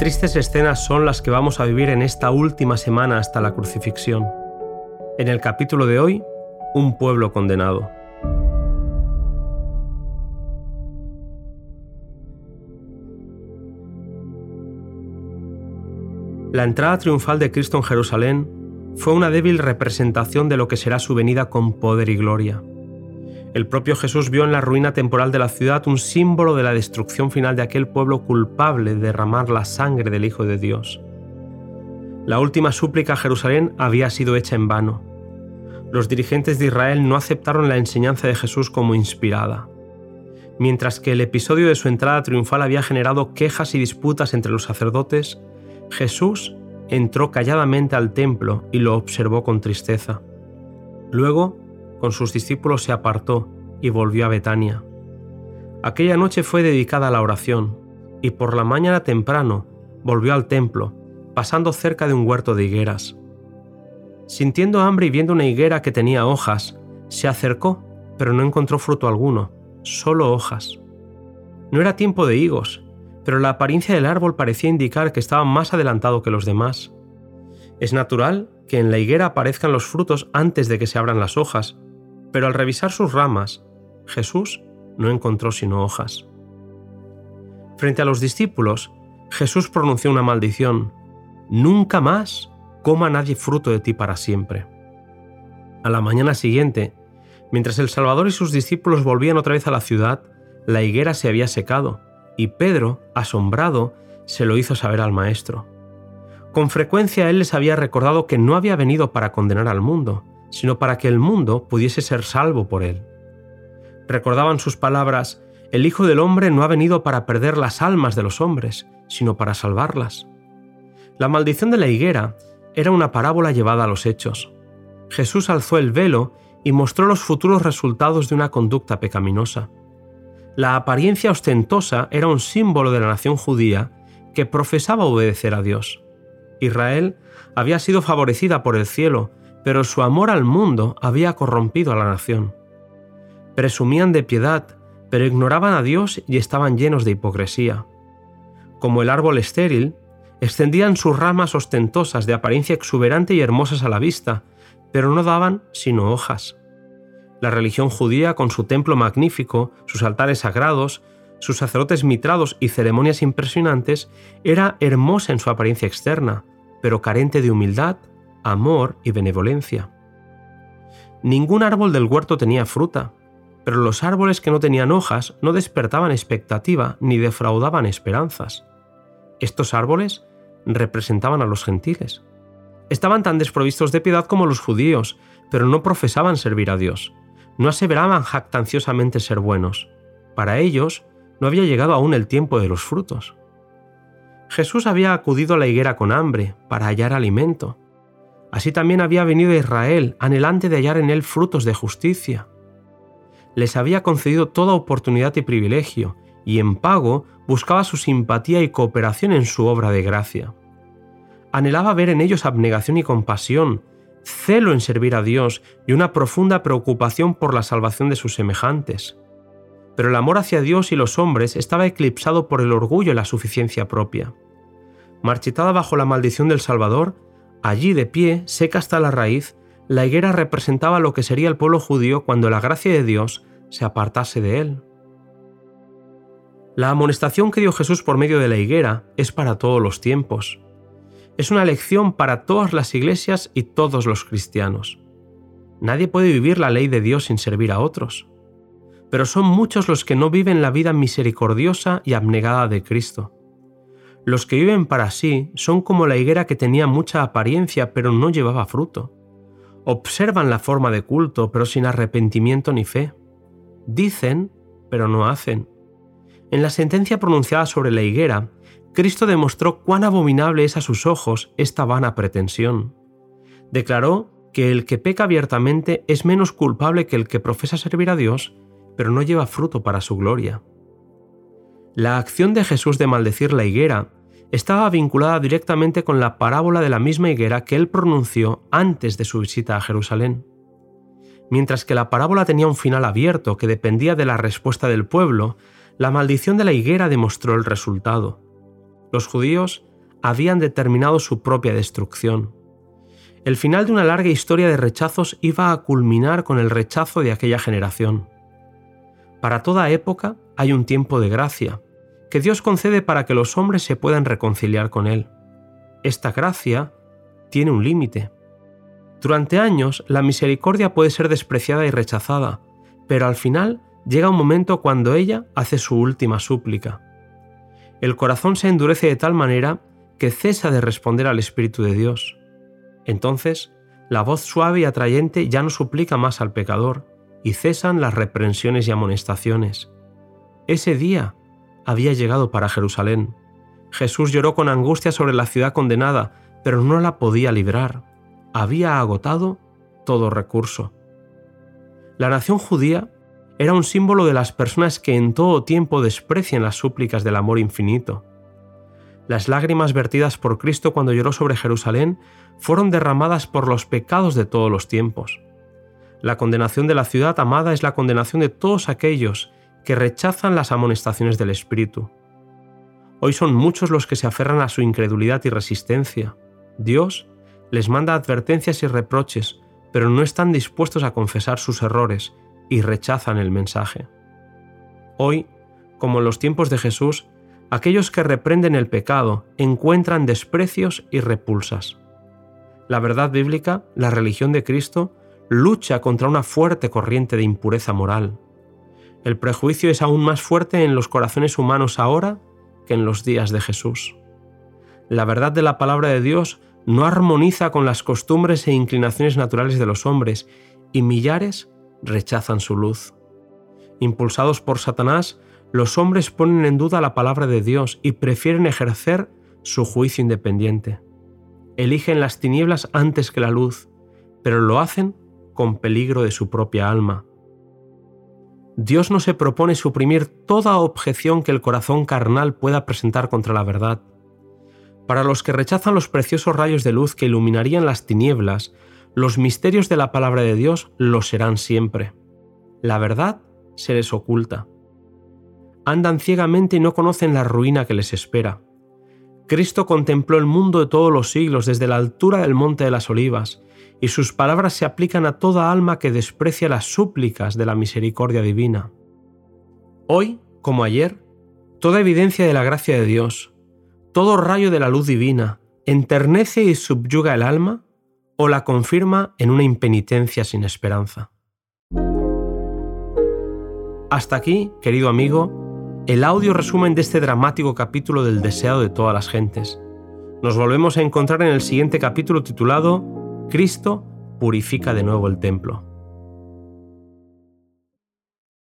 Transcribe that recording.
Tristes escenas son las que vamos a vivir en esta última semana hasta la crucifixión. En el capítulo de hoy, un pueblo condenado. La entrada triunfal de Cristo en Jerusalén fue una débil representación de lo que será su venida con poder y gloria. El propio Jesús vio en la ruina temporal de la ciudad un símbolo de la destrucción final de aquel pueblo culpable de derramar la sangre del Hijo de Dios. La última súplica a Jerusalén había sido hecha en vano. Los dirigentes de Israel no aceptaron la enseñanza de Jesús como inspirada. Mientras que el episodio de su entrada triunfal había generado quejas y disputas entre los sacerdotes, Jesús entró calladamente al templo y lo observó con tristeza. Luego con sus discípulos se apartó y volvió a Betania. Aquella noche fue dedicada a la oración, y por la mañana temprano volvió al templo, pasando cerca de un huerto de higueras. Sintiendo hambre y viendo una higuera que tenía hojas, se acercó, pero no encontró fruto alguno, solo hojas. No era tiempo de higos, pero la apariencia del árbol parecía indicar que estaba más adelantado que los demás. Es natural que en la higuera aparezcan los frutos antes de que se abran las hojas, pero al revisar sus ramas, Jesús no encontró sino hojas. Frente a los discípulos, Jesús pronunció una maldición. Nunca más coma nadie fruto de ti para siempre. A la mañana siguiente, mientras el Salvador y sus discípulos volvían otra vez a la ciudad, la higuera se había secado, y Pedro, asombrado, se lo hizo saber al Maestro. Con frecuencia él les había recordado que no había venido para condenar al mundo, sino para que el mundo pudiese ser salvo por él. Recordaban sus palabras, el Hijo del Hombre no ha venido para perder las almas de los hombres, sino para salvarlas. La maldición de la higuera era una parábola llevada a los hechos. Jesús alzó el velo y mostró los futuros resultados de una conducta pecaminosa. La apariencia ostentosa era un símbolo de la nación judía que profesaba obedecer a Dios. Israel había sido favorecida por el cielo pero su amor al mundo había corrompido a la nación. Presumían de piedad, pero ignoraban a Dios y estaban llenos de hipocresía. Como el árbol estéril, extendían sus ramas ostentosas de apariencia exuberante y hermosas a la vista, pero no daban sino hojas. La religión judía, con su templo magnífico, sus altares sagrados, sus sacerdotes mitrados y ceremonias impresionantes, era hermosa en su apariencia externa, pero carente de humildad, amor y benevolencia. Ningún árbol del huerto tenía fruta, pero los árboles que no tenían hojas no despertaban expectativa ni defraudaban esperanzas. Estos árboles representaban a los gentiles. Estaban tan desprovistos de piedad como los judíos, pero no profesaban servir a Dios. No aseveraban jactanciosamente ser buenos. Para ellos no había llegado aún el tiempo de los frutos. Jesús había acudido a la higuera con hambre para hallar alimento, Así también había venido Israel, anhelante de hallar en él frutos de justicia. Les había concedido toda oportunidad y privilegio, y en pago buscaba su simpatía y cooperación en su obra de gracia. Anhelaba ver en ellos abnegación y compasión, celo en servir a Dios y una profunda preocupación por la salvación de sus semejantes. Pero el amor hacia Dios y los hombres estaba eclipsado por el orgullo y la suficiencia propia. Marchitada bajo la maldición del Salvador, Allí de pie, seca hasta la raíz, la higuera representaba lo que sería el pueblo judío cuando la gracia de Dios se apartase de él. La amonestación que dio Jesús por medio de la higuera es para todos los tiempos. Es una lección para todas las iglesias y todos los cristianos. Nadie puede vivir la ley de Dios sin servir a otros. Pero son muchos los que no viven la vida misericordiosa y abnegada de Cristo. Los que viven para sí son como la higuera que tenía mucha apariencia pero no llevaba fruto. Observan la forma de culto pero sin arrepentimiento ni fe. Dicen pero no hacen. En la sentencia pronunciada sobre la higuera, Cristo demostró cuán abominable es a sus ojos esta vana pretensión. Declaró que el que peca abiertamente es menos culpable que el que profesa servir a Dios, pero no lleva fruto para su gloria. La acción de Jesús de maldecir la higuera estaba vinculada directamente con la parábola de la misma higuera que él pronunció antes de su visita a Jerusalén. Mientras que la parábola tenía un final abierto que dependía de la respuesta del pueblo, la maldición de la higuera demostró el resultado. Los judíos habían determinado su propia destrucción. El final de una larga historia de rechazos iba a culminar con el rechazo de aquella generación. Para toda época hay un tiempo de gracia, que Dios concede para que los hombres se puedan reconciliar con Él. Esta gracia tiene un límite. Durante años la misericordia puede ser despreciada y rechazada, pero al final llega un momento cuando ella hace su última súplica. El corazón se endurece de tal manera que cesa de responder al Espíritu de Dios. Entonces, la voz suave y atrayente ya no suplica más al pecador, y cesan las reprensiones y amonestaciones. Ese día había llegado para Jerusalén. Jesús lloró con angustia sobre la ciudad condenada, pero no la podía librar. Había agotado todo recurso. La nación judía era un símbolo de las personas que en todo tiempo desprecian las súplicas del amor infinito. Las lágrimas vertidas por Cristo cuando lloró sobre Jerusalén fueron derramadas por los pecados de todos los tiempos. La condenación de la ciudad amada es la condenación de todos aquellos que rechazan las amonestaciones del Espíritu. Hoy son muchos los que se aferran a su incredulidad y resistencia. Dios les manda advertencias y reproches, pero no están dispuestos a confesar sus errores y rechazan el mensaje. Hoy, como en los tiempos de Jesús, aquellos que reprenden el pecado encuentran desprecios y repulsas. La verdad bíblica, la religión de Cristo, lucha contra una fuerte corriente de impureza moral. El prejuicio es aún más fuerte en los corazones humanos ahora que en los días de Jesús. La verdad de la palabra de Dios no armoniza con las costumbres e inclinaciones naturales de los hombres, y millares rechazan su luz. Impulsados por Satanás, los hombres ponen en duda la palabra de Dios y prefieren ejercer su juicio independiente. Eligen las tinieblas antes que la luz, pero lo hacen con peligro de su propia alma. Dios no se propone suprimir toda objeción que el corazón carnal pueda presentar contra la verdad. Para los que rechazan los preciosos rayos de luz que iluminarían las tinieblas, los misterios de la palabra de Dios lo serán siempre. La verdad se les oculta andan ciegamente y no conocen la ruina que les espera. Cristo contempló el mundo de todos los siglos desde la altura del monte de las olivas, y sus palabras se aplican a toda alma que desprecia las súplicas de la misericordia divina. Hoy, como ayer, toda evidencia de la gracia de Dios, todo rayo de la luz divina, enternece y subyuga el alma o la confirma en una impenitencia sin esperanza. Hasta aquí, querido amigo, el audio resumen de este dramático capítulo del deseado de todas las gentes. Nos volvemos a encontrar en el siguiente capítulo titulado Cristo purifica de nuevo el templo.